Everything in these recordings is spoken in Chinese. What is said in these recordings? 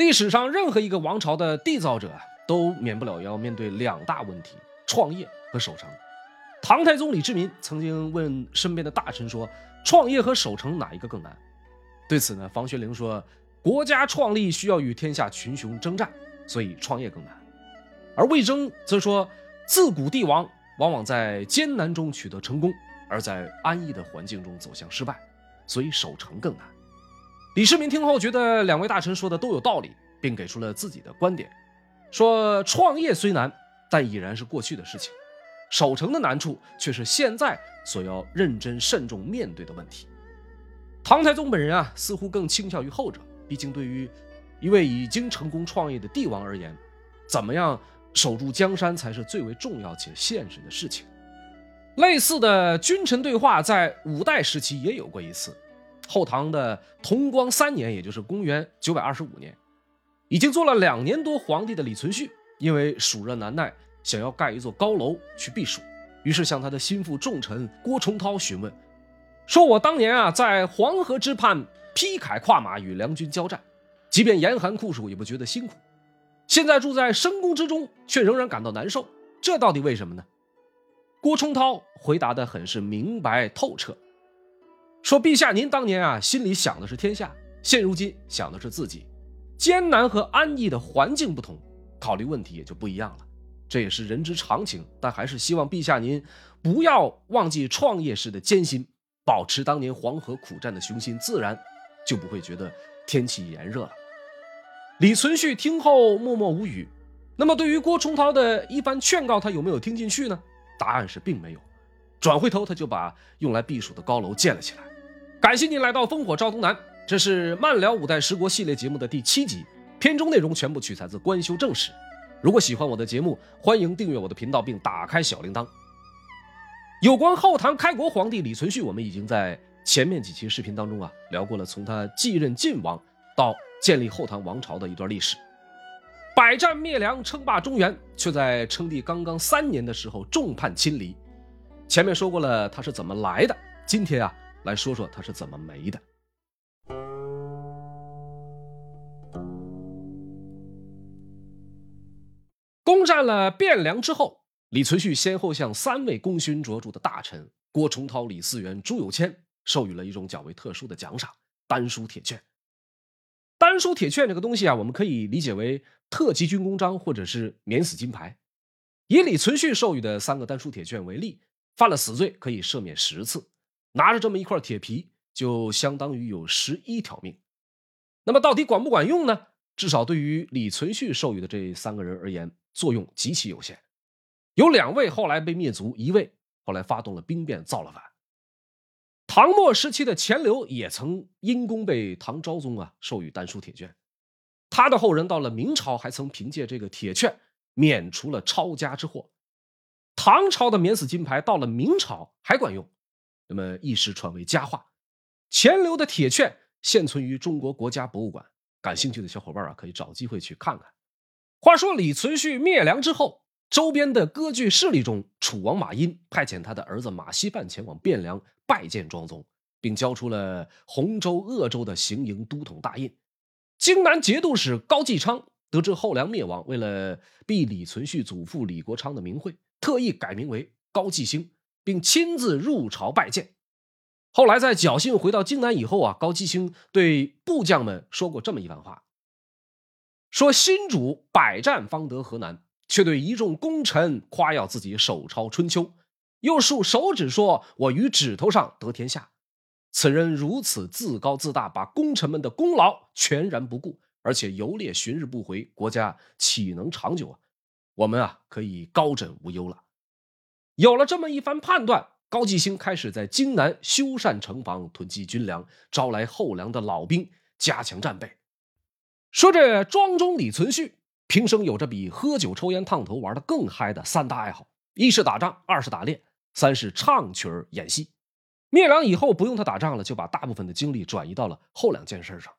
历史上任何一个王朝的缔造者都免不了要面对两大问题：创业和守成。唐太宗李世民曾经问身边的大臣说：“创业和守成哪一个更难？”对此呢，房玄龄说：“国家创立需要与天下群雄征战，所以创业更难。”而魏征则说：“自古帝王往往在艰难中取得成功，而在安逸的环境中走向失败，所以守成更难。”李世民听后觉得两位大臣说的都有道理，并给出了自己的观点，说：“创业虽难，但已然是过去的事情。”守城的难处却是现在所要认真慎重面对的问题。唐太宗本人啊，似乎更倾向于后者。毕竟，对于一位已经成功创业的帝王而言，怎么样守住江山才是最为重要且现实的事情。类似的君臣对话在五代时期也有过一次。后唐的同光三年，也就是公元九百二十五年，已经做了两年多皇帝的李存勖，因为暑热难耐。想要盖一座高楼去避暑，于是向他的心腹重臣郭崇韬询问，说：“我当年啊，在黄河之畔披铠跨马与梁军交战，即便严寒酷暑也不觉得辛苦。现在住在深宫之中，却仍然感到难受，这到底为什么呢？”郭崇韬回答的很是明白透彻，说：“陛下您当年啊，心里想的是天下，现如今想的是自己，艰难和安逸的环境不同，考虑问题也就不一样了。”这也是人之常情，但还是希望陛下您不要忘记创业时的艰辛，保持当年黄河苦战的雄心，自然就不会觉得天气炎热了。李存勖听后默默无语。那么，对于郭崇韬的一番劝告，他有没有听进去呢？答案是并没有。转回头，他就把用来避暑的高楼建了起来。感谢您来到烽火照东南，这是慢聊五代十国系列节目的第七集，片中内容全部取材自《官修正史》。如果喜欢我的节目，欢迎订阅我的频道并打开小铃铛。有关后唐开国皇帝李存勖，我们已经在前面几期视频当中啊聊过了，从他继任晋王到建立后唐王朝的一段历史。百战灭梁，称霸中原，却在称帝刚刚三年的时候众叛亲离。前面说过了他是怎么来的，今天啊来说说他是怎么没的。攻占了汴梁之后，李存勖先后向三位功勋卓著的大臣郭崇韬、李嗣源、朱有谦授予了一种较为特殊的奖赏——丹书铁券。丹书铁券这个东西啊，我们可以理解为特级军功章或者是免死金牌。以李存勖授予的三个丹书铁券为例，犯了死罪可以赦免十次，拿着这么一块铁皮，就相当于有十一条命。那么到底管不管用呢？至少对于李存勖授予的这三个人而言，作用极其有限，有两位后来被灭族，一位后来发动了兵变造了反。唐末时期的钱镠也曾因功被唐昭宗啊授予丹书铁券，他的后人到了明朝还曾凭借这个铁券免除了抄家之祸。唐朝的免死金牌到了明朝还管用，那么一时传为佳话。钱镠的铁券现存于中国国家博物馆，感兴趣的小伙伴啊可以找机会去看看。话说李存勖灭梁之后，周边的割据势力中，楚王马殷派遣他的儿子马希范前往汴梁拜见庄宗，并交出了洪州、鄂州的行营都统大印。荆南节度使高继昌得知后梁灭亡，为了避李存勖祖父李国昌的名讳，特意改名为高继兴，并亲自入朝拜见。后来在侥幸回到荆南以后啊，高继兴对部将们说过这么一番话。说新主百战方得河南，却对一众功臣夸耀自己手抄春秋，又竖手指说：“我于指头上得天下。”此人如此自高自大，把功臣们的功劳全然不顾，而且游猎旬日不回，国家岂能长久啊？我们啊，可以高枕无忧了。有了这么一番判断，高继兴开始在荆南修缮城防，囤积军粮，招来后梁的老兵，加强战备。说这庄中李存勖平生有着比喝酒、抽烟、烫头玩的更嗨的三大爱好：一是打仗，二是打猎，三是唱曲儿演戏。灭梁以后不用他打仗了，就把大部分的精力转移到了后两件事上。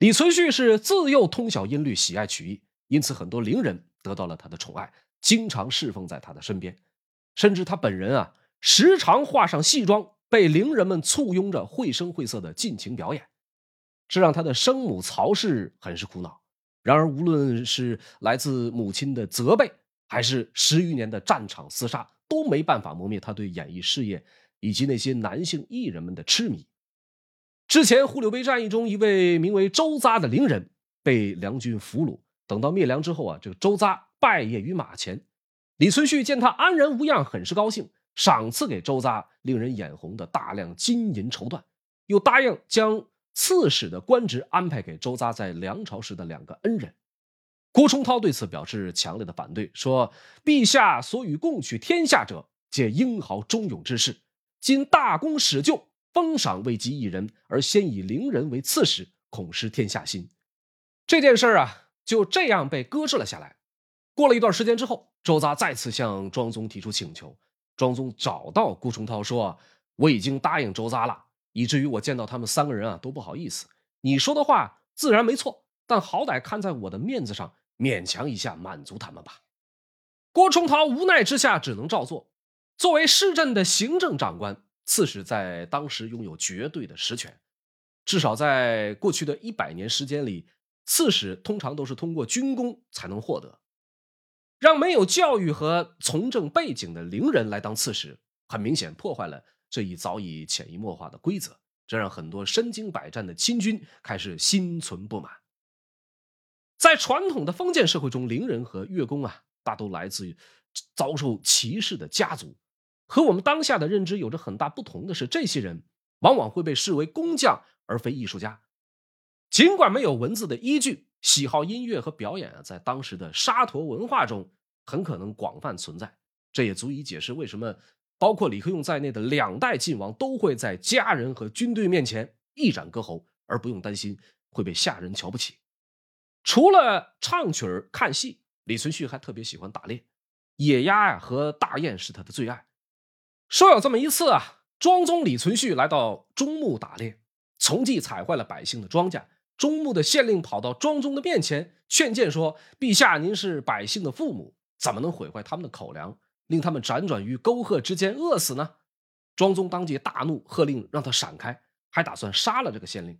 李存勖是自幼通晓音律，喜爱曲艺，因此很多伶人得到了他的宠爱，经常侍奉在他的身边。甚至他本人啊，时常化上戏装，被伶人们簇拥着绘声绘色的尽情表演。这让他的生母曹氏很是苦恼，然而，无论是来自母亲的责备，还是十余年的战场厮杀，都没办法磨灭他对演艺事业以及那些男性艺人们的痴迷。之前护柳碑战役中，一位名为周匝的伶人被梁军俘虏。等到灭梁之后啊，这个周匝拜谒于马前，李存勖见他安然无恙，很是高兴，赏赐给周匝令人眼红的大量金银绸缎，又答应将。刺史的官职安排给周匝在梁朝时的两个恩人，郭崇韬对此表示强烈的反对，说：“陛下所与共取天下者，皆英豪忠勇之士。今大功始就，封赏未及一人，而先以伶人为刺史，恐失天下心。”这件事啊，就这样被搁置了下来。过了一段时间之后，周匝再次向庄宗提出请求，庄宗找到郭崇韬说：“我已经答应周匝了。”以至于我见到他们三个人啊都不好意思。你说的话自然没错，但好歹看在我的面子上，勉强一下满足他们吧。郭崇韬无奈之下只能照做。作为市镇的行政长官，刺史在当时拥有绝对的实权。至少在过去的一百年时间里，刺史通常都是通过军功才能获得。让没有教育和从政背景的伶人来当刺史，很明显破坏了。这一早已潜移默化的规则，这让很多身经百战的亲军开始心存不满。在传统的封建社会中，伶人和乐工啊，大都来自于遭受歧视的家族。和我们当下的认知有着很大不同的是，这些人往往会被视为工匠而非艺术家。尽管没有文字的依据，喜好音乐和表演啊，在当时的沙陀文化中很可能广泛存在。这也足以解释为什么。包括李克用在内的两代晋王都会在家人和军队面前一展歌喉，而不用担心会被下人瞧不起。除了唱曲儿、看戏，李存勖还特别喜欢打猎，野鸭呀和大雁是他的最爱。说有这么一次啊，庄宗李存勖来到中牧打猎，从计踩坏了百姓的庄稼。中牧的县令跑到庄宗的面前劝谏说：“陛下，您是百姓的父母，怎么能毁坏他们的口粮？”令他们辗转于沟壑之间饿死呢？庄宗当即大怒，喝令让他闪开，还打算杀了这个县令。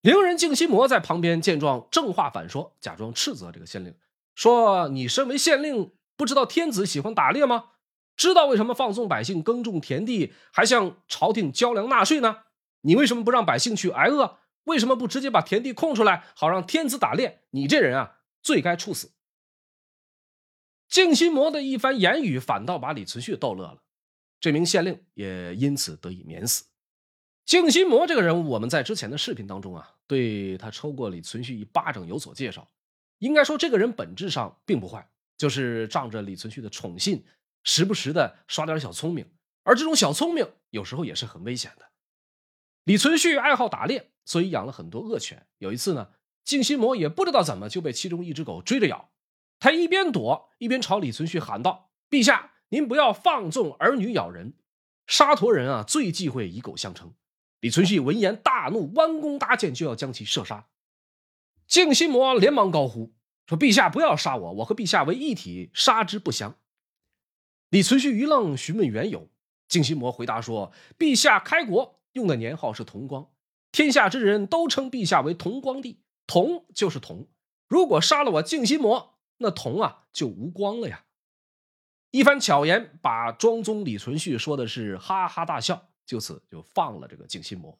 伶人敬心魔在旁边见状，正话反说，假装斥责这个县令，说：“你身为县令，不知道天子喜欢打猎吗？知道为什么放纵百姓耕种田地，还向朝廷交粮纳税呢？你为什么不让百姓去挨饿？为什么不直接把田地空出来，好让天子打猎？你这人啊，罪该处死。”静心魔的一番言语，反倒把李存勖逗乐了。这名县令也因此得以免死。静心魔这个人物，我们在之前的视频当中啊，对他抽过李存勖一巴掌有所介绍。应该说，这个人本质上并不坏，就是仗着李存勖的宠信，时不时的耍点小聪明。而这种小聪明，有时候也是很危险的。李存勖爱好打猎，所以养了很多恶犬。有一次呢，静心魔也不知道怎么就被其中一只狗追着咬。他一边躲一边朝李存勖喊道：“陛下，您不要放纵儿女咬人。沙陀人啊，最忌讳以狗相称。”李存勖闻言大怒，弯弓搭箭就要将其射杀。静心魔连忙高呼说：“陛下不要杀我，我和陛下为一体，杀之不祥。”李存勖一愣，询问缘由。静心魔回答说：“陛下开国用的年号是同光，天下之人都称陛下为同光帝，同就是同。如果杀了我静心魔。”那同啊就无光了呀！一番巧言，把庄宗李存勖说的是哈哈大笑，就此就放了这个静心魔。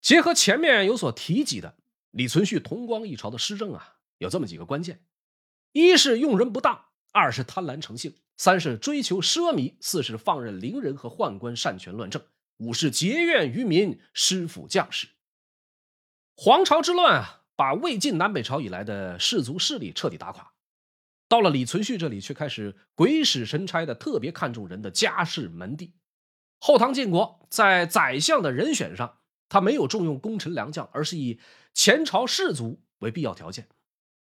结合前面有所提及的李存勖同光一朝的施政啊，有这么几个关键：一是用人不当，二是贪婪成性，三是追求奢靡，四是放任伶人和宦官擅权乱政。五是结怨于民，师傅将士。黄巢之乱啊，把魏晋南北朝以来的氏族势力彻底打垮。到了李存勖这里，却开始鬼使神差的特别看重人的家世门第。后唐建国在宰相的人选上，他没有重用功臣良将，而是以前朝士族为必要条件。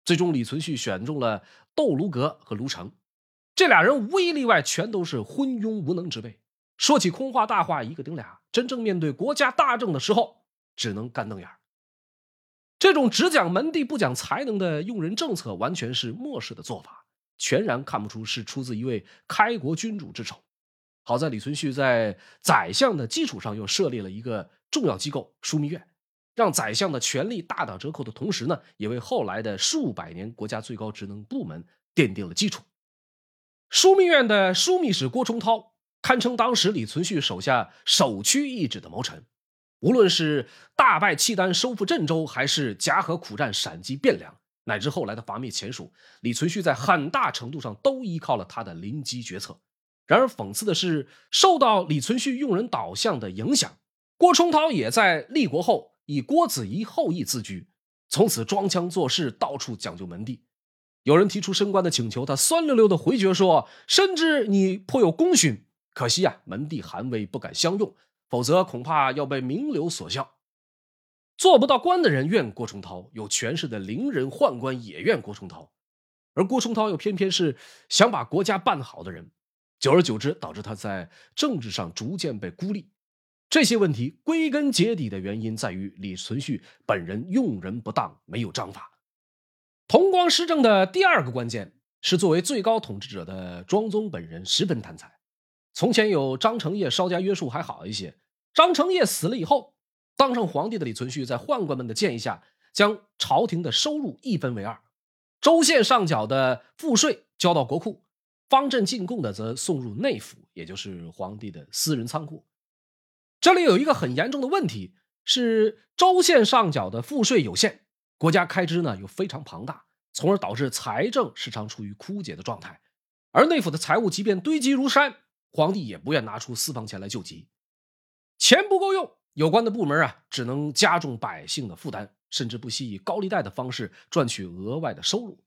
最终，李存勖选中了窦卢阁和卢成，这俩人无一例外，全都是昏庸无能之辈。说起空话大话一个顶俩，真正面对国家大政的时候，只能干瞪眼这种只讲门第不讲才能的用人政策，完全是末世的做法，全然看不出是出自一位开国君主之手。好在李存勖在宰相的基础上又设立了一个重要机构——枢密院，让宰相的权力大打折扣的同时呢，也为后来的数百年国家最高职能部门奠定了基础。枢密院的枢密使郭崇韬堪称当时李存勖手下首屈一指的谋臣，无论是大败契丹、收复镇州，还是夹河苦战、闪击汴梁，乃至后来的伐灭前蜀，李存勖在很大程度上都依靠了他的临机决策。然而，讽刺的是，受到李存勖用人导向的影响，郭崇韬也在立国后以郭子仪后裔自居，从此装腔作势，到处讲究门第。有人提出升官的请求，他酸溜溜的回绝说：“深知你颇有功勋，可惜啊，门第寒微，不敢相用，否则恐怕要被名流所笑。做不到官的人怨郭崇韬，有权势的伶人宦官也怨郭崇韬，而郭崇韬又偏偏是想把国家办好的人。”久而久之，导致他在政治上逐渐被孤立。这些问题归根结底的原因在于李存勖本人用人不当，没有章法。同光施政的第二个关键是，作为最高统治者的庄宗本人十分贪财。从前有张承业稍加约束还好一些，张承业死了以后，当上皇帝的李存勖在宦官们的建议下，将朝廷的收入一分为二，州县上缴的赋税交到国库。方阵进贡的则送入内府，也就是皇帝的私人仓库。这里有一个很严重的问题是，州县上缴的赋税有限，国家开支呢又非常庞大，从而导致财政时常处于枯竭的状态。而内府的财物即便堆积如山，皇帝也不愿拿出私房钱来救急，钱不够用，有关的部门啊只能加重百姓的负担，甚至不惜以高利贷的方式赚取额外的收入。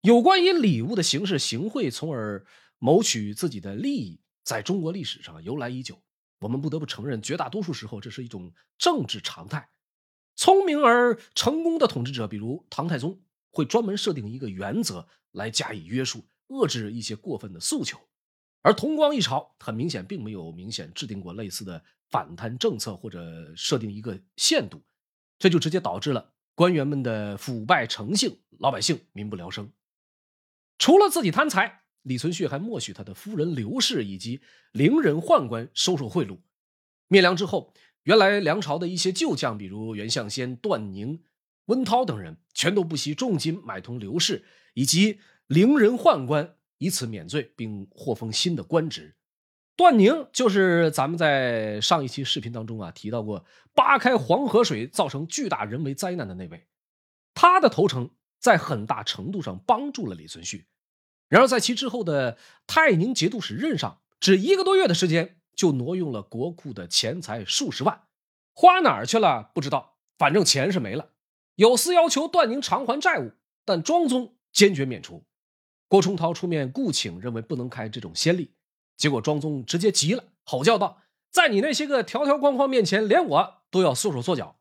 有关以礼物的形式行贿，从而谋取自己的利益，在中国历史上由来已久。我们不得不承认，绝大多数时候这是一种政治常态。聪明而成功的统治者，比如唐太宗，会专门设定一个原则来加以约束，遏制一些过分的诉求。而同光一朝很明显并没有明显制定过类似的反贪政策，或者设定一个限度，这就直接导致了官员们的腐败成性，老百姓民不聊生。除了自己贪财，李存勖还默许他的夫人刘氏以及伶人宦官收受贿赂。灭梁之后，原来梁朝的一些旧将，比如袁象先、段宁、温韬等人，全都不惜重金买通刘氏以及伶人宦官，以此免罪，并获封新的官职。段宁就是咱们在上一期视频当中啊提到过，扒开黄河水造成巨大人为灾难的那位，他的投诚。在很大程度上帮助了李存勖，然而在其之后的泰宁节度使任上，只一个多月的时间就挪用了国库的钱财数十万，花哪儿去了不知道，反正钱是没了。有司要求段宁偿还债务，但庄宗坚决免除。郭崇韬出面顾请，认为不能开这种先例，结果庄宗直接急了，吼叫道：“在你那些个条条框框面前，连我都要缩手缩脚。”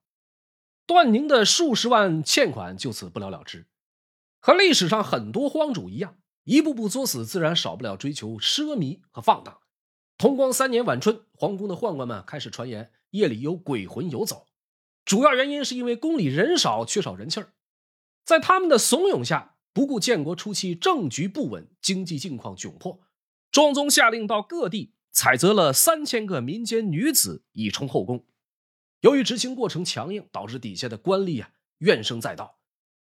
段宁的数十万欠款就此不了了之，和历史上很多荒主一样，一步步作死，自然少不了追求奢靡和放荡。同光三年晚春，皇宫的宦官们开始传言夜里有鬼魂游走，主要原因是因为宫里人少，缺少人气儿。在他们的怂恿下，不顾建国初期政局不稳、经济境况窘迫，庄宗下令到各地采择了三千个民间女子以充后宫。由于执行过程强硬，导致底下的官吏啊怨声载道。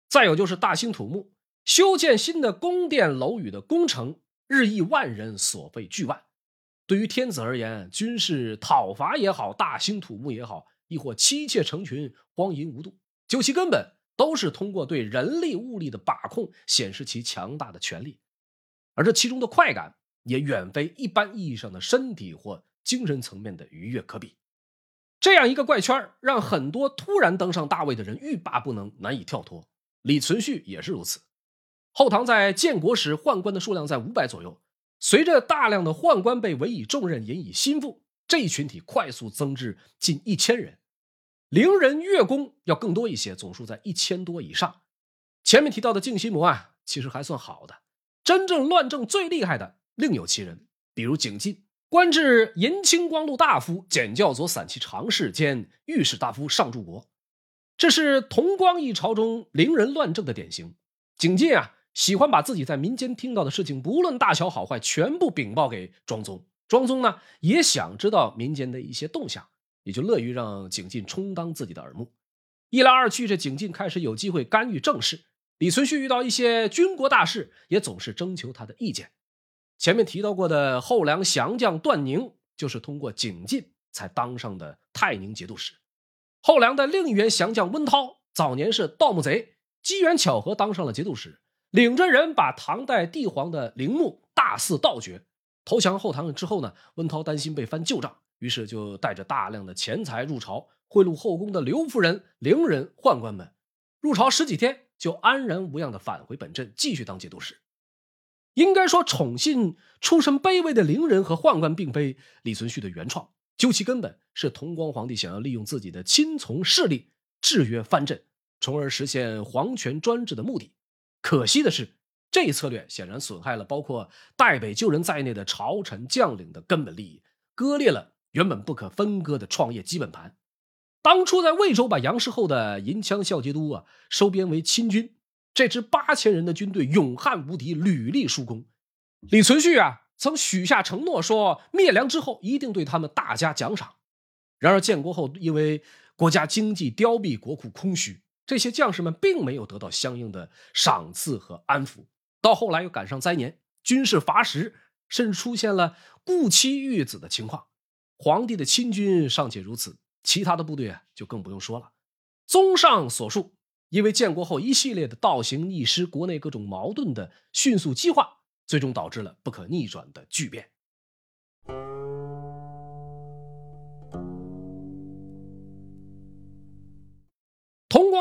再有就是大兴土木，修建新的宫殿楼宇的工程日益万人，所费巨万。对于天子而言，军事讨伐也好，大兴土木也好，亦或妻妾成群，荒淫无度，究其根本，都是通过对人力物力的把控，显示其强大的权力。而这其中的快感，也远非一般意义上的身体或精神层面的愉悦可比。这样一个怪圈让很多突然登上大位的人欲罢不能，难以跳脱。李存勖也是如此。后唐在建国时，宦官的数量在五百左右。随着大量的宦官被委以重任，引以心腹，这一群体快速增至近一千人。伶人、乐工要更多一些，总数在一千多以上。前面提到的静心魔啊，其实还算好的。真正乱政最厉害的另有其人，比如景进。官至银青光禄大夫、检校左散骑常侍兼御史大夫上柱国，这是同光一朝中伶人乱政的典型。景进啊，喜欢把自己在民间听到的事情，不论大小好坏，全部禀报给庄宗，庄宗呢也想知道民间的一些动向，也就乐于让景进充当自己的耳目。一来二去，这景进开始有机会干预政事。李存勖遇到一些军国大事，也总是征求他的意见。前面提到过的后梁降将段宁，就是通过景进才当上的泰宁节度使。后梁的另一员降将温韬，早年是盗墓贼，机缘巧合当上了节度使，领着人把唐代帝皇的陵墓大肆盗掘。投降后唐之后呢，温韬担心被翻旧账，于是就带着大量的钱财入朝，贿赂后宫的刘夫人、伶人、宦官们。入朝十几天，就安然无恙的返回本镇，继续当节度使。应该说，宠信出身卑微的伶人和宦官，并非李存勖的原创。究其根本，是同光皇帝想要利用自己的亲从势力制约藩镇，从而实现皇权专制的目的。可惜的是，这一策略显然损害了包括代北救人在内的朝臣将领的根本利益，割裂了原本不可分割的创业基本盘。当初在魏州把杨氏后的银枪校节都啊收编为亲军。这支八千人的军队勇悍无敌，屡立殊功。李存勖啊，曾许下承诺，说灭梁之后一定对他们大加奖赏。然而建国后，因为国家经济凋敝，国库空虚，这些将士们并没有得到相应的赏赐和安抚。到后来又赶上灾年，军事乏食，甚至出现了顾妻遇子的情况。皇帝的亲军尚且如此，其他的部队啊，就更不用说了。综上所述。因为建国后一系列的倒行逆施，国内各种矛盾的迅速激化，最终导致了不可逆转的巨变。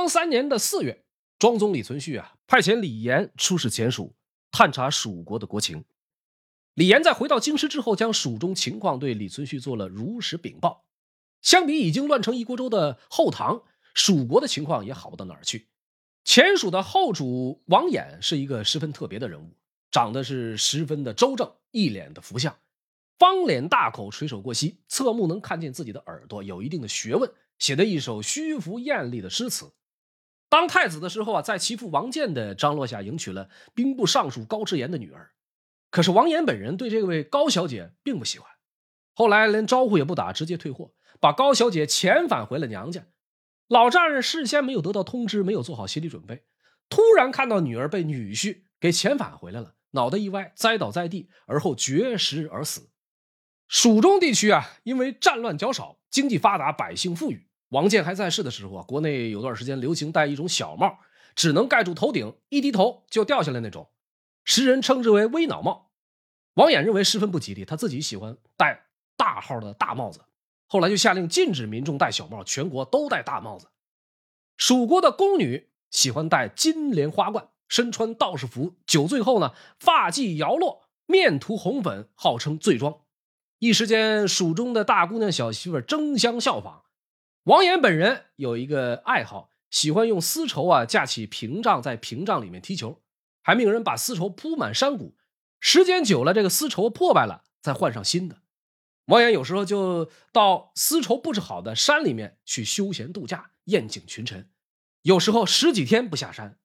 光三年的四月，庄宗李存勖啊，派遣李严出使前蜀，探查蜀国的国情。李严在回到京师之后，将蜀中情况对李存勖做了如实禀报。相比已经乱成一锅粥的后唐。蜀国的情况也好不到哪儿去。前蜀的后主王衍是一个十分特别的人物，长得是十分的周正，一脸的福相，方脸大口，垂手过膝，侧目能看见自己的耳朵，有一定的学问，写的一首虚浮艳丽的诗词。当太子的时候啊，在其父王建的张罗下，迎娶了兵部尚书高之言的女儿。可是王衍本人对这位高小姐并不喜欢，后来连招呼也不打，直接退货，把高小姐遣返回了娘家。老丈人事先没有得到通知，没有做好心理准备，突然看到女儿被女婿给遣返回来了，脑袋一歪，栽倒在地，而后绝食而死。蜀中地区啊，因为战乱较少，经济发达，百姓富裕。王建还在世的时候啊，国内有段时间流行戴一种小帽，只能盖住头顶，一低头就掉下来那种，时人称之为“微脑帽”。王衍认为十分不吉利，他自己喜欢戴大号的大帽子。后来就下令禁止民众戴小帽，全国都戴大帽子。蜀国的宫女喜欢戴金莲花冠，身穿道士服，酒醉后呢，发髻摇落，面涂红粉，号称醉妆。一时间，蜀中的大姑娘小媳妇争相效仿。王衍本人有一个爱好，喜欢用丝绸啊架起屏障，在屏障里面踢球，还命人把丝绸铺满山谷。时间久了，这个丝绸破败了，再换上新的。王衍有时候就到丝绸布置好的山里面去休闲度假、宴请群臣，有时候十几天不下山，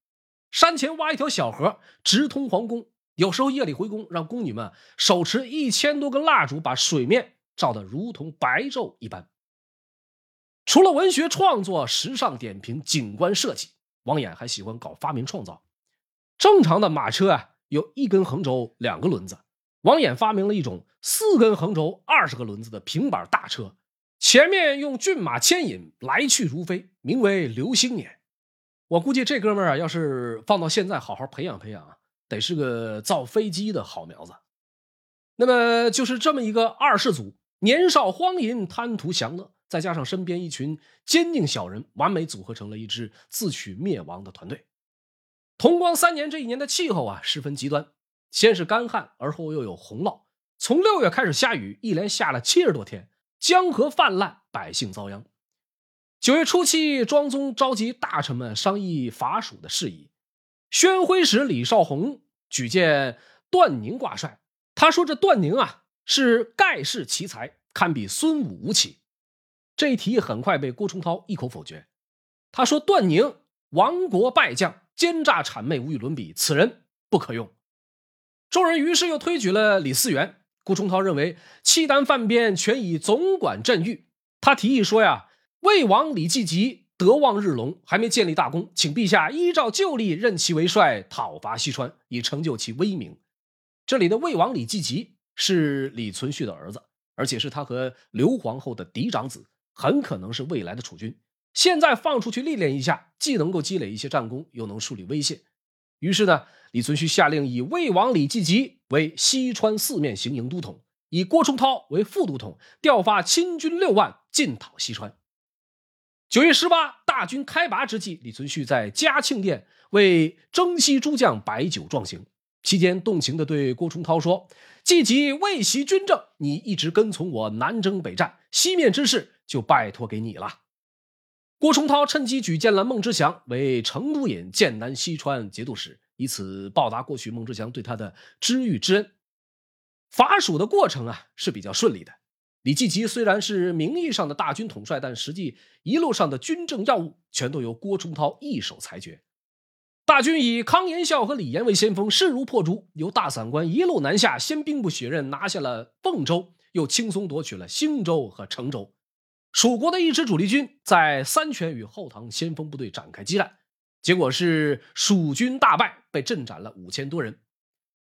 山前挖一条小河直通皇宫。有时候夜里回宫，让宫女们手持一千多根蜡烛，把水面照得如同白昼一般。除了文学创作、时尚点评、景观设计，王衍还喜欢搞发明创造。正常的马车啊，有一根横轴，两个轮子。王衍发明了一种四根横轴、二十个轮子的平板大车，前面用骏马牵引，来去如飞，名为“流星辇”。我估计这哥们儿啊，要是放到现在好好培养培养啊，得是个造飞机的好苗子。那么就是这么一个二世祖，年少荒淫，贪图享乐，再加上身边一群奸佞小人，完美组合成了一支自取灭亡的团队。同光三年这一年的气候啊，十分极端。先是干旱，而后又有洪涝。从六月开始下雨，一连下了七十多天，江河泛滥，百姓遭殃。九月初七，庄宗召集大臣们商议伐蜀的事宜。宣徽使李少红举荐段宁挂帅，他说：“这段宁啊，是盖世奇才，堪比孙武、吴起。”这一提议很快被郭崇韬一口否决。他说：“段宁亡国败将，奸诈谄媚，无与伦比，此人不可用。”众人于是又推举了李嗣源，郭崇韬认为契丹犯边全以总管镇御，他提议说呀，魏王李继吉德望日隆，还没建立大功，请陛下依照旧例任其为帅，讨伐西川，以成就其威名。这里的魏王李继吉是李存勖的儿子，而且是他和刘皇后的嫡长子，很可能是未来的储君。现在放出去历练一下，既能够积累一些战功，又能树立威信。于是呢，李存勖下令以魏王李继吉为西川四面行营都统，以郭崇韬为副都统，调发亲军六万进讨西川。九月十八，大军开拔之际，李存勖在嘉庆殿为征西诸将摆酒壮行，期间动情地对郭崇韬说：“既及未袭军政，你一直跟从我南征北战，西面之事就拜托给你了。”郭崇韬趁机举荐了孟知祥为成都尹、剑南西川节度使，以此报答过去孟知祥对他的知遇之恩。伐蜀的过程啊是比较顺利的。李继吉虽然是名义上的大军统帅，但实际一路上的军政要务全都由郭崇韬一手裁决。大军以康延孝和李严为先锋，势如破竹，由大散关一路南下，先兵不血刃拿下了凤州，又轻松夺取了兴州和成州。蜀国的一支主力军在三泉与后唐先锋部队展开激战，结果是蜀军大败，被阵斩了五千多人。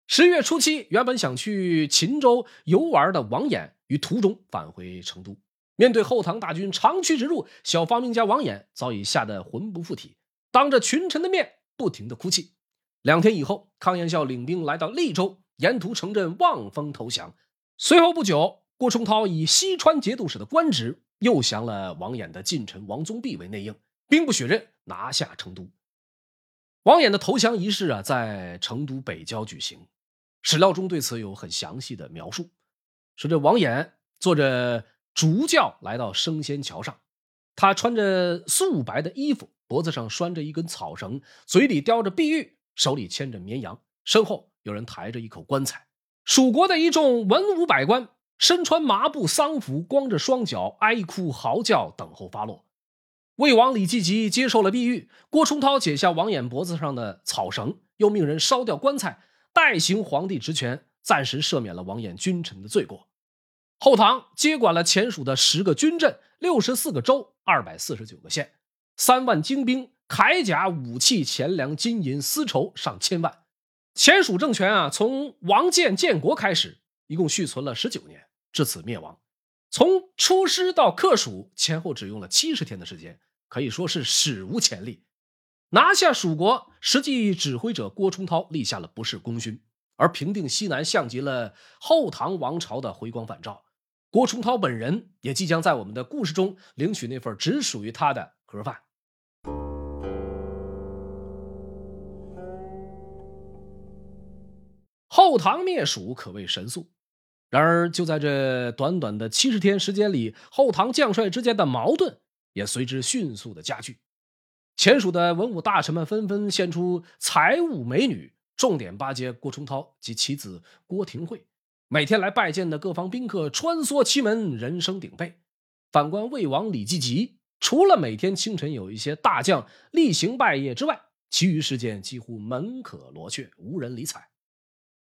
十月初七，原本想去秦州游玩的王衍于途中返回成都，面对后唐大军长驱直入，小发明家王衍早已吓得魂不附体，当着群臣的面不停的哭泣。两天以后，康延孝领兵来到利州，沿途城镇望风投降。随后不久，郭崇韬以西川节度使的官职。又降了王衍的近臣王宗弼为内应，兵不血刃拿下成都。王衍的投降仪式啊，在成都北郊举行。史料中对此有很详细的描述，说这王衍坐着竹轿来到升仙桥上，他穿着素白的衣服，脖子上拴着一根草绳，嘴里叼着碧玉，手里牵着绵羊，身后有人抬着一口棺材。蜀国的一众文武百官。身穿麻布丧服，光着双脚，哀哭嚎叫，等候发落。魏王李继吉接受了碧玉，郭崇韬解下王衍脖子上的草绳，又命人烧掉棺材，代行皇帝职权，暂时赦免了王衍君臣的罪过。后唐接管了前蜀的十个军镇、六十四个州、二百四十九个县，三万精兵、铠甲、武器、钱粮、金银、丝绸上千万。前蜀政权啊，从王建建国开始，一共续存了十九年。至此灭亡，从出师到克蜀前后只用了七十天的时间，可以说是史无前例。拿下蜀国，实际指挥者郭崇韬立下了不世功勋，而平定西南，像极了后唐王朝的回光返照。郭崇韬本人也即将在我们的故事中领取那份只属于他的盒饭。后唐灭蜀可谓神速。然而，就在这短短的七十天时间里，后唐将帅之间的矛盾也随之迅速的加剧。前蜀的文武大臣们纷纷献出财物美女，重点巴结郭崇韬及其子郭廷惠。每天来拜见的各方宾客穿梭其门，人声鼎沸。反观魏王李继吉，除了每天清晨有一些大将例行拜谒之外，其余时间几乎门可罗雀，无人理睬。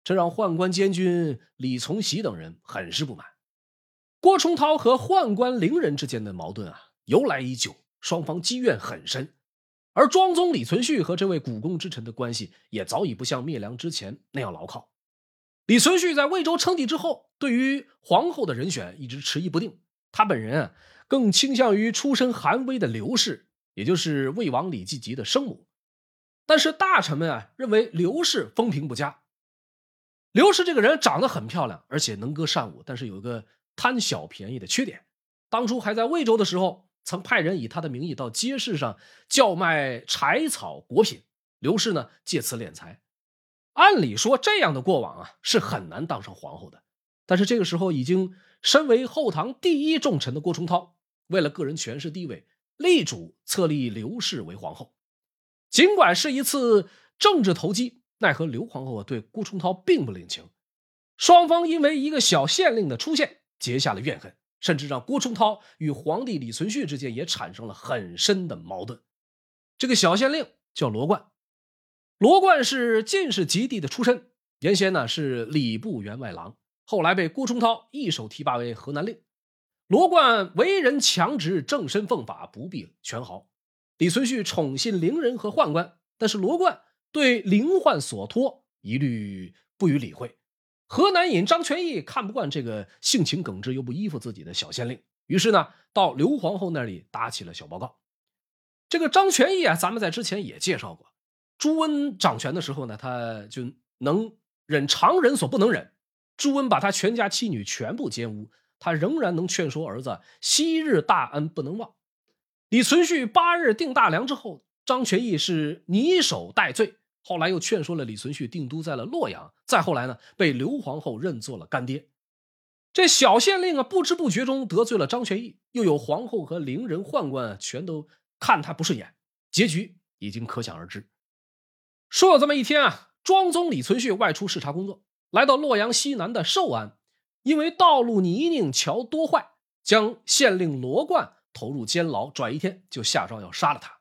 这让宦官监军李从禧等人很是不满。郭崇韬和宦官伶人之间的矛盾啊，由来已久，双方积怨很深。而庄宗李存勖和这位股肱之臣的关系，也早已不像灭梁之前那样牢靠。李存勖在魏州称帝之后，对于皇后的人选一直迟疑不定。他本人啊，更倾向于出身寒微的刘氏，也就是魏王李继吉的生母。但是大臣们啊，认为刘氏风评不佳。刘氏这个人长得很漂亮，而且能歌善舞，但是有一个贪小便宜的缺点。当初还在魏州的时候，曾派人以他的名义到街市上叫卖柴草果品。刘氏呢，借此敛财。按理说，这样的过往啊，是很难当上皇后的。但是这个时候，已经身为后唐第一重臣的郭崇韬，为了个人权势地位，力主册立刘氏为皇后。尽管是一次政治投机。奈何刘皇后对郭崇韬并不领情，双方因为一个小县令的出现结下了怨恨，甚至让郭崇韬与皇帝李存勖之间也产生了很深的矛盾。这个小县令叫罗贯，罗贯是进士及第的出身，原先呢是礼部员外郎，后来被郭崇韬一手提拔为河南令。罗贯为人强直，正身奉法，不避权豪。李存勖宠信伶人和宦官，但是罗贯对灵宦所托一律不予理会。河南尹张全义看不惯这个性情耿直又不依附自己的小县令，于是呢，到刘皇后那里打起了小报告。这个张全义啊，咱们在之前也介绍过。朱温掌权的时候呢，他就能忍常人所不能忍。朱温把他全家妻女全部奸污，他仍然能劝说儿子昔日大恩不能忘。李存勖八日定大梁之后，张全义是拟手待罪，后来又劝说了李存勖定都在了洛阳。再后来呢，被刘皇后认作了干爹。这小县令啊，不知不觉中得罪了张全义，又有皇后和伶人宦官全都看他不顺眼，结局已经可想而知。说有这么一天啊，庄宗李存勖外出视察工作，来到洛阳西南的寿安，因为道路泥泞，桥多坏，将县令罗贯投入监牢，转一天就下诏要杀了他。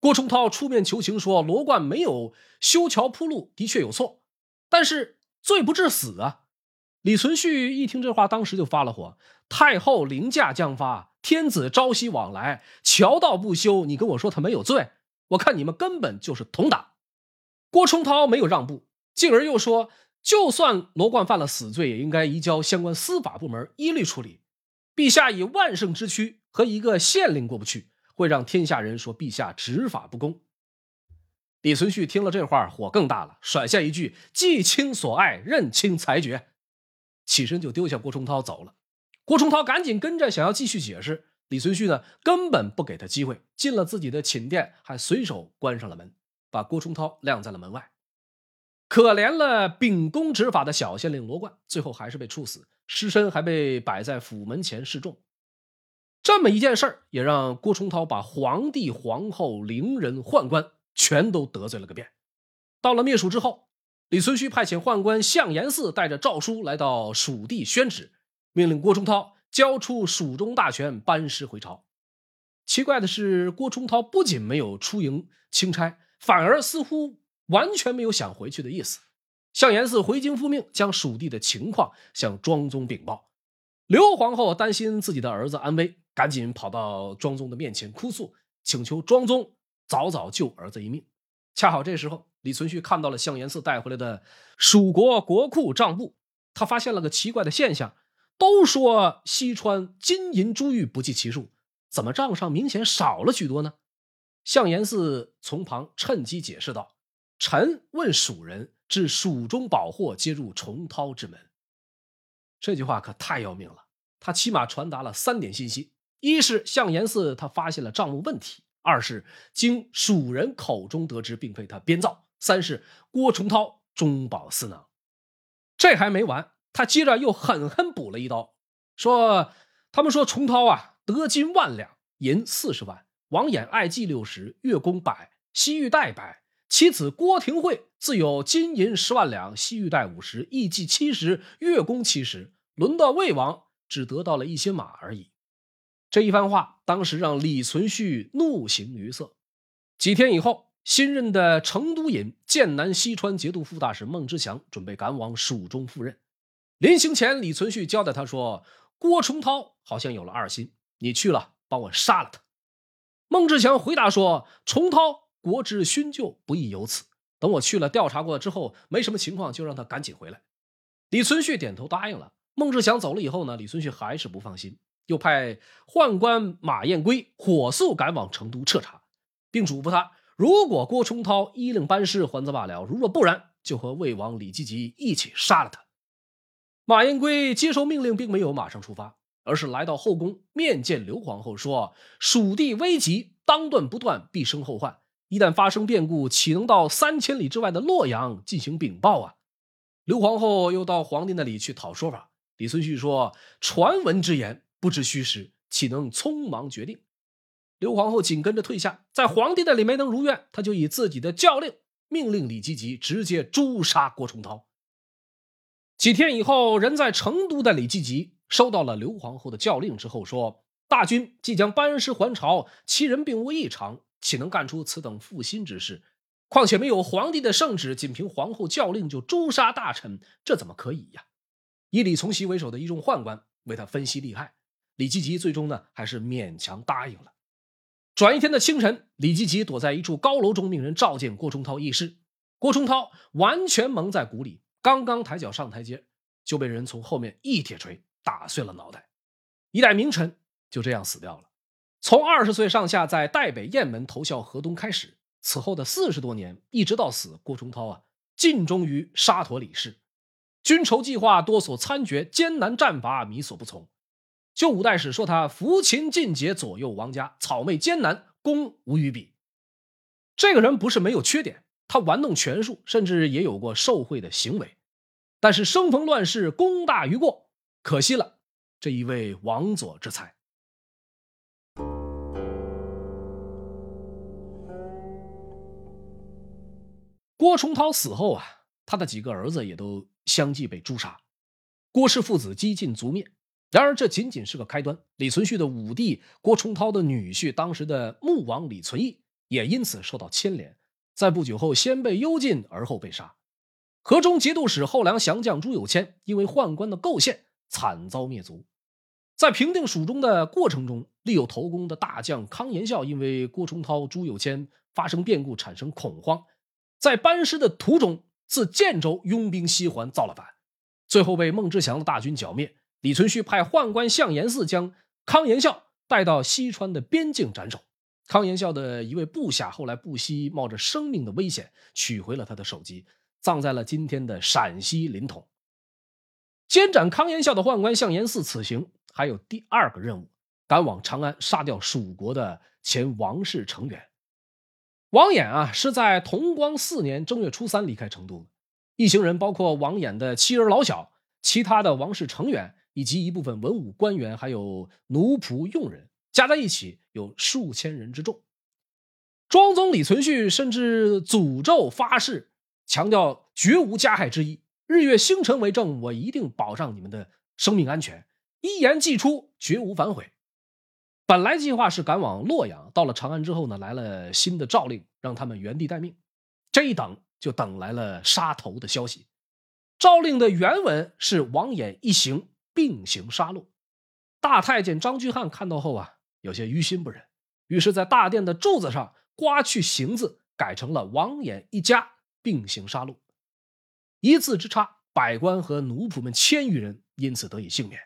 郭崇韬出面求情说，罗贯没有修桥铺路，的确有错，但是罪不至死啊。李存勖一听这话，当时就发了火：太后凌驾将发，天子朝夕往来，桥道不修，你跟我说他没有罪？我看你们根本就是同党。郭崇韬没有让步，进而又说：“就算罗贯犯了死罪，也应该移交相关司法部门一律处理。陛下以万圣之躯和一个县令过不去，会让天下人说陛下执法不公。”李存勖听了这话，火更大了，甩下一句：“既卿所爱，任卿裁决。”起身就丢下郭崇韬走了。郭崇韬赶紧跟着，想要继续解释。李存勖呢，根本不给他机会，进了自己的寝殿，还随手关上了门。把郭崇韬晾在了门外，可怜了秉公执法的小县令罗贯，最后还是被处死，尸身还被摆在府门前示众。这么一件事儿，也让郭崇韬把皇帝、皇后、伶人、宦官全都得罪了个遍。到了灭蜀之后，李存勖派遣宦官向延嗣带着诏书来到蜀地宣旨，命令郭崇韬交出蜀中大权，班师回朝。奇怪的是，郭崇韬不仅没有出营钦差。反而似乎完全没有想回去的意思。向延嗣回京复命，将蜀地的情况向庄宗禀报。刘皇后担心自己的儿子安危，赶紧跑到庄宗的面前哭诉，请求庄宗早早救儿子一命。恰好这时候，李存勖看到了向延嗣带回来的蜀国国库账簿，他发现了个奇怪的现象：都说西川金银珠玉不计其数，怎么账上明显少了许多呢？向延嗣从旁趁机解释道：“臣问蜀人，至蜀中宝货皆入重涛之门。”这句话可太要命了，他起码传达了三点信息：一是向延嗣他发现了账目问题；二是经蜀人口中得知，并非他编造；三是郭崇韬中饱私囊。这还没完，他接着又狠狠补了一刀，说：“他们说崇韬啊，得金万两，银四十万。”王衍爱计六十，月供百，西域代百。其子郭廷惠自有金银十万两，西域带五十，艺妓七十，月宫七十。轮到魏王，只得到了一些马而已。这一番话，当时让李存勖怒形于色。几天以后，新任的成都尹、剑南西川节度副大使孟知祥准备赶往蜀中赴任。临行前，李存勖交代他说：“郭崇韬好像有了二心，你去了，帮我杀了他。”孟志强回答说：“重涛国之勋旧，不易有此。等我去了调查过之后，没什么情况，就让他赶紧回来。”李存勖点头答应了。孟志祥走了以后呢，李存勖还是不放心，又派宦官马彦圭火速赶往成都彻查，并嘱咐他：如果郭崇韬依令班师，还则罢了；如若不然，就和魏王李继吉一起杀了他。马彦圭接受命令，并没有马上出发。而是来到后宫面见刘皇后，说：“蜀地危急，当断不断，必生后患。一旦发生变故，岂能到三千里之外的洛阳进行禀报啊？”刘皇后又到皇帝那里去讨说法。李存勖说：“传闻之言，不知虚实，岂能匆忙决定？”刘皇后紧跟着退下，在皇帝那里没能如愿，他就以自己的教令命令李吉吉直接诛杀郭崇韬。几天以后，人在成都的李继吉。收到了刘皇后的教令之后，说：“大军即将班师还朝，其人并无异常，岂能干出此等负心之事？况且没有皇帝的圣旨，仅凭皇后教令就诛杀大臣，这怎么可以呀？”以李从锡为首的一众宦官为他分析利害。李继吉最终呢，还是勉强答应了。转一天的清晨，李继吉躲在一处高楼中，命人召见郭崇韬议事。郭崇韬完全蒙在鼓里，刚刚抬脚上台阶，就被人从后面一铁锤打碎了脑袋。一代名臣就这样死掉了。从二十岁上下在代北雁门投效河东开始，此后的四十多年，一直到死，郭崇韬啊，尽忠于沙陀李氏，军筹计划多所参决，艰难战伐靡所不从。就五代史说他扶秦进节，左右王家，草昧艰难，功无与比。这个人不是没有缺点，他玩弄权术，甚至也有过受贿的行为。但是生逢乱世，功大于过，可惜了这一位王佐之才。郭崇韬死后啊，他的几个儿子也都相继被诛杀，郭氏父子几近族灭。然而，这仅仅是个开端。李存勖的五弟郭崇韬的女婿，当时的穆王李存义，也因此受到牵连，在不久后先被幽禁，而后被杀。河中节度使后梁降将朱有谦，因为宦官的构陷，惨遭灭族。在平定蜀中的过程中，立有头功的大将康延孝，因为郭崇韬、朱有谦发生变故，产生恐慌，在班师的途中，自建州拥兵西还，造了反，最后被孟知祥的大军剿灭。李存勖派宦官向延嗣将康延孝带到西川的边境斩首。康延孝的一位部下后来不惜冒着生命的危险取回了他的首级，葬在了今天的陕西临潼。监斩康延孝的宦官向延嗣此行还有第二个任务，赶往长安杀掉蜀国的前王室成员。王衍啊，是在同光四年正月初三离开成都的。一行人包括王衍的妻儿老小，其他的王室成员。以及一部分文武官员，还有奴仆佣人，加在一起有数千人之众。庄宗李存勖甚至诅咒发誓，强调绝无加害之意。日月星辰为证，我一定保障你们的生命安全，一言既出，绝无反悔。本来计划是赶往洛阳，到了长安之后呢，来了新的诏令，让他们原地待命。这一等就等来了杀头的消息。诏令的原文是王衍一行。并行杀戮，大太监张居翰看到后啊，有些于心不忍，于是，在大殿的柱子上刮去“行”字，改成了“王衍一家并行杀戮”。一字之差，百官和奴仆们千余人因此得以幸免。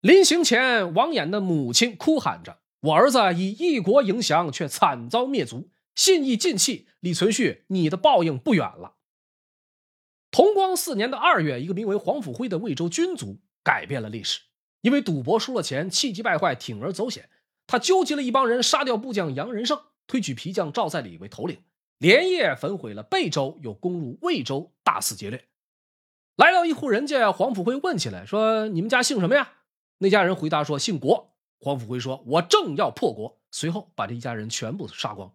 临行前，王衍的母亲哭喊着：“我儿子以一国迎降，却惨遭灭族，信义尽弃。李存勖，你的报应不远了。”同光四年的二月，一个名为黄甫辉的魏州军卒。改变了历史，因为赌博输了钱，气急败坏，铤而走险。他纠集了一帮人，杀掉部将杨仁胜，推举皮将赵在礼为头领，连夜焚毁了贝州，又攻入魏州，大肆劫掠。来到一户人家，黄甫辉问起来说：“你们家姓什么呀？”那家人回答说：“姓国。”黄甫辉说：“我正要破国。”随后把这一家人全部杀光。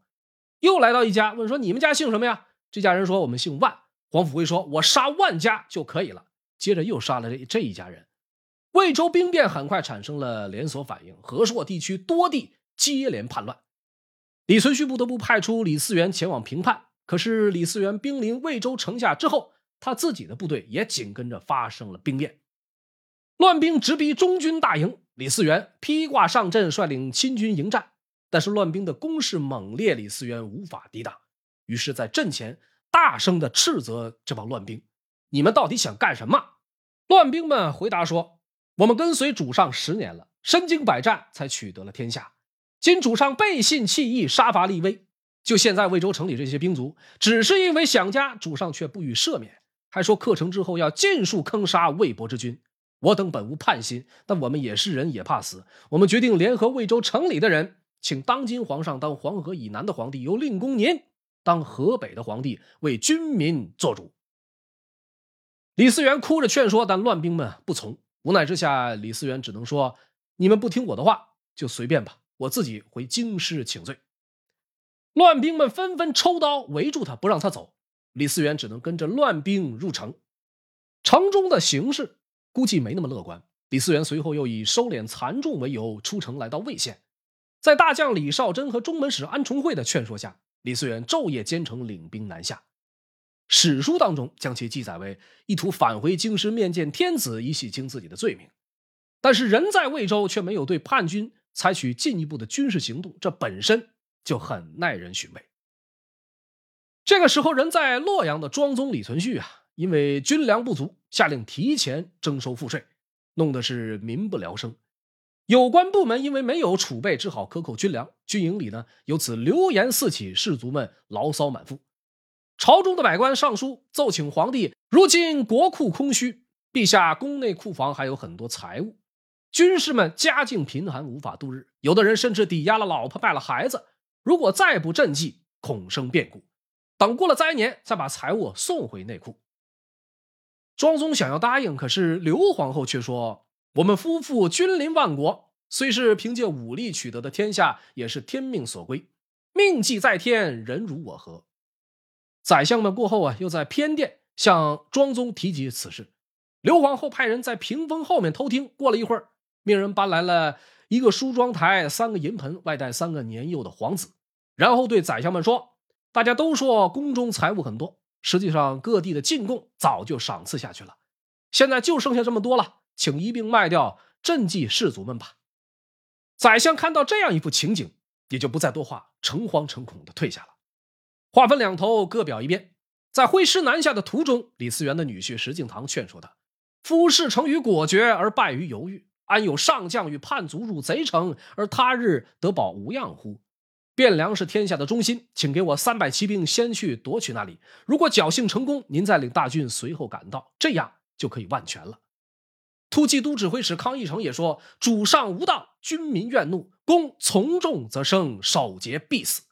又来到一家，问说：“你们家姓什么呀？”这家人说：“我们姓万。”黄甫辉说：“我杀万家就可以了。”接着又杀了这这一家人。魏州兵变很快产生了连锁反应，河朔地区多地接连叛乱，李存勖不得不派出李嗣源前往平叛。可是李嗣源兵临魏州城下之后，他自己的部队也紧跟着发生了兵变，乱兵直逼中军大营，李嗣源披挂上阵，率领亲军迎战，但是乱兵的攻势猛烈，李嗣源无法抵挡，于是，在阵前大声的斥责这帮乱兵：“你们到底想干什么？”乱兵们回答说。我们跟随主上十年了，身经百战才取得了天下。今主上背信弃义，杀伐立威。就现在魏州城里这些兵卒，只是因为想家，主上却不予赦免，还说克城之后要尽数坑杀魏博之君。我等本无叛心，但我们也是人，也怕死。我们决定联合魏州城里的人，请当今皇上当黄河以南的皇帝，由令公您当河北的皇帝，为军民做主。李嗣源哭着劝说，但乱兵们不从。无奈之下，李嗣源只能说：“你们不听我的话，就随便吧，我自己回京师请罪。”乱兵们纷纷抽刀围住他，不让他走。李嗣源只能跟着乱兵入城。城中的形势估计没那么乐观。李嗣源随后又以收敛残众为由出城，来到魏县。在大将李少珍和中门使安重惠的劝说下，李嗣源昼夜兼程，领兵南下。史书当中将其记载为意图返回京师面见天子，以洗清自己的罪名。但是人在魏州，却没有对叛军采取进一步的军事行动，这本身就很耐人寻味。这个时候，人在洛阳的庄宗李存勖啊，因为军粮不足，下令提前征收赋税，弄得是民不聊生。有关部门因为没有储备，只好克扣军粮，军营里呢由此流言四起，士卒们牢骚满腹。朝中的百官上书奏请皇帝，如今国库空虚，陛下宫内库房还有很多财物，军士们家境贫寒，无法度日，有的人甚至抵押了老婆，败了孩子。如果再不赈济，恐生变故。等过了灾年，再把财物送回内库。庄宗想要答应，可是刘皇后却说：“我们夫妇君临万国，虽是凭借武力取得的天下，也是天命所归，命既在天，人如我何？”宰相们过后啊，又在偏殿向庄宗提及此事。刘皇后派人在屏风后面偷听。过了一会儿，命人搬来了一个梳妆台、三个银盆，外带三个年幼的皇子，然后对宰相们说：“大家都说宫中财物很多，实际上各地的进贡早就赏赐下去了，现在就剩下这么多了，请一并卖掉赈济士卒们吧。”宰相看到这样一幅情景，也就不再多话，诚惶诚恐的退下了。话分两头，各表一边。在挥师南下的途中，李嗣源的女婿石敬瑭劝说他：“夫事成于果决而败于犹豫，安有上将与叛卒入贼城，而他日得保无恙乎？汴梁是天下的中心，请给我三百骑兵，先去夺取那里。如果侥幸成功，您再领大军随后赶到，这样就可以万全了。”突骑都指挥使康义成也说：“主上无道，军民怨怒，公从众则生，守节必死。”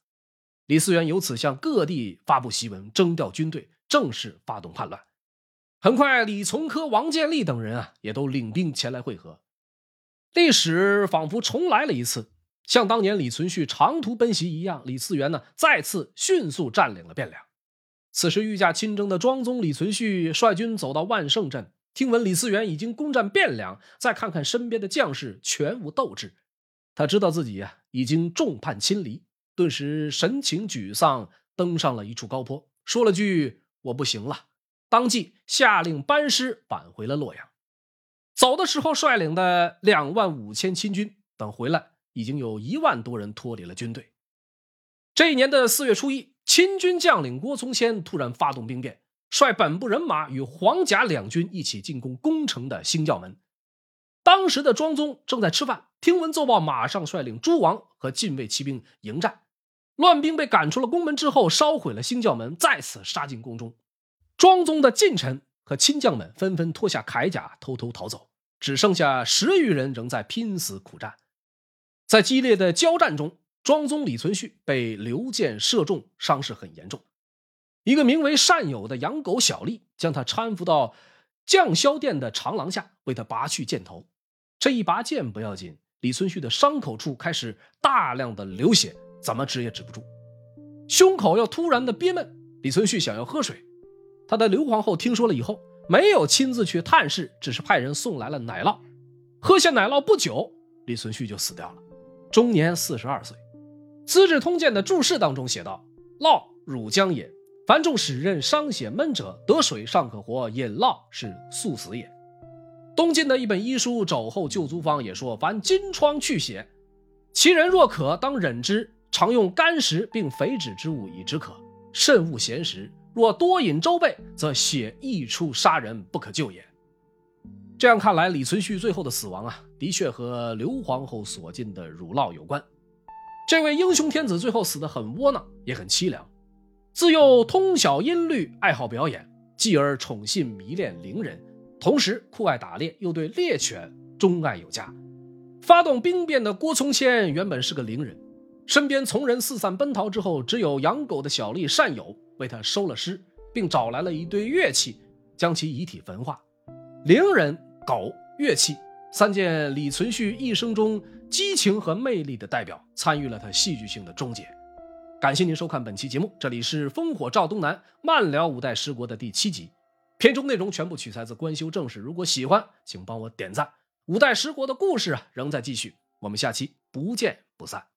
李嗣源由此向各地发布檄文，征调军队，正式发动叛乱。很快，李从珂、王建立等人啊，也都领兵前来会合。历史仿佛重来了一次，像当年李存勖长途奔袭一样，李嗣源呢，再次迅速占领了汴梁。此时，御驾亲征的庄宗李存勖率军走到万盛镇，听闻李嗣源已经攻占汴梁，再看看身边的将士，全无斗志。他知道自己呀，已经众叛亲离。顿时神情沮丧，登上了一处高坡，说了句“我不行了”，当即下令班师返回了洛阳。走的时候率领的两万五千亲军，等回来已经有一万多人脱离了军队。这一年的四月初一，亲军将领郭从谦突然发动兵变，率本部人马与黄甲两军一起进攻攻城的兴教门。当时的庄宗正在吃饭，听闻奏报，马上率领诸王和禁卫骑兵迎战。乱兵被赶出了宫门之后，烧毁了兴教门，再次杀进宫中。庄宗的近臣和亲将们纷纷脱下铠甲，偷偷逃走，只剩下十余人仍在拼死苦战。在激烈的交战中，庄宗李存勖被刘建射中，伤势很严重。一个名为善友的养狗小吏将他搀扶到将宵殿的长廊下，为他拔去箭头。这一拔剑不要紧，李存勖的伤口处开始大量的流血。怎么止也止不住，胸口又突然的憋闷。李存勖想要喝水，他的刘皇后听说了以后，没有亲自去探视，只是派人送来了奶酪。喝下奶酪不久，李存勖就死掉了，终年四十二岁。《资治通鉴》的注释当中写道：“酪，乳浆也。凡众使任伤血闷者，得水尚可活，饮酪是速死也。”东晋的一本医书《肘后救足方》也说：“凡金疮去血，其人若渴，当忍之。”常用干食并肥脂之物以止渴，慎勿咸食。若多饮粥备，则血溢出，杀人不可救也。这样看来，李存勖最后的死亡啊，的确和刘皇后所进的乳酪有关。这位英雄天子最后死得很窝囊，也很凄凉。自幼通晓音律，爱好表演，继而宠信迷恋伶人，同时酷爱打猎，又对猎犬钟爱有加。发动兵变的郭从谦原本是个伶人。身边从人四散奔逃之后，只有养狗的小吏善友为他收了尸，并找来了一堆乐器，将其遗体焚化。伶人、狗、乐器三件李存勖一生中激情和魅力的代表，参与了他戏剧性的终结。感谢您收看本期节目，这里是烽火照东南慢聊五代十国的第七集，片中内容全部取材自官修正史。如果喜欢，请帮我点赞。五代十国的故事啊，仍在继续，我们下期不见不散。